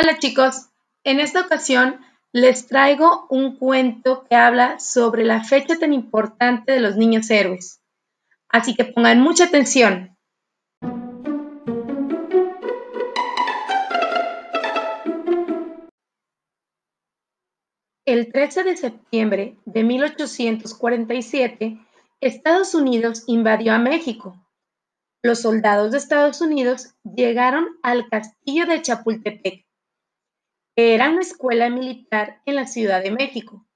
Hola chicos, en esta ocasión les traigo un cuento que habla sobre la fecha tan importante de los niños héroes. Así que pongan mucha atención. El 13 de septiembre de 1847, Estados Unidos invadió a México. Los soldados de Estados Unidos llegaron al castillo de Chapultepec era una escuela militar en la Ciudad de México.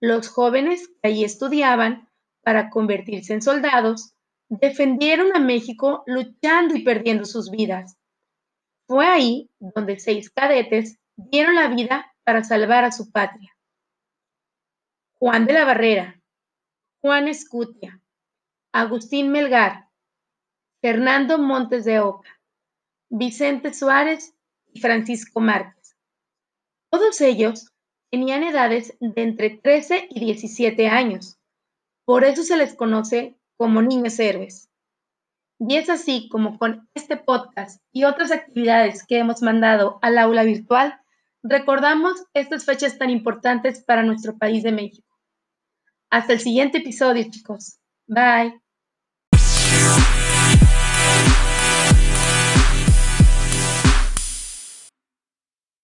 Los jóvenes que allí estudiaban para convertirse en soldados defendieron a México luchando y perdiendo sus vidas. Fue ahí donde seis cadetes dieron la vida para salvar a su patria. Juan de la Barrera, Juan Escutia, Agustín Melgar, Fernando Montes de Oca, Vicente Suárez y Francisco Márquez. Todos ellos tenían edades de entre 13 y 17 años. Por eso se les conoce como niños héroes. Y es así como con este podcast y otras actividades que hemos mandado al aula virtual, recordamos estas fechas tan importantes para nuestro país de México. Hasta el siguiente episodio, chicos. Bye.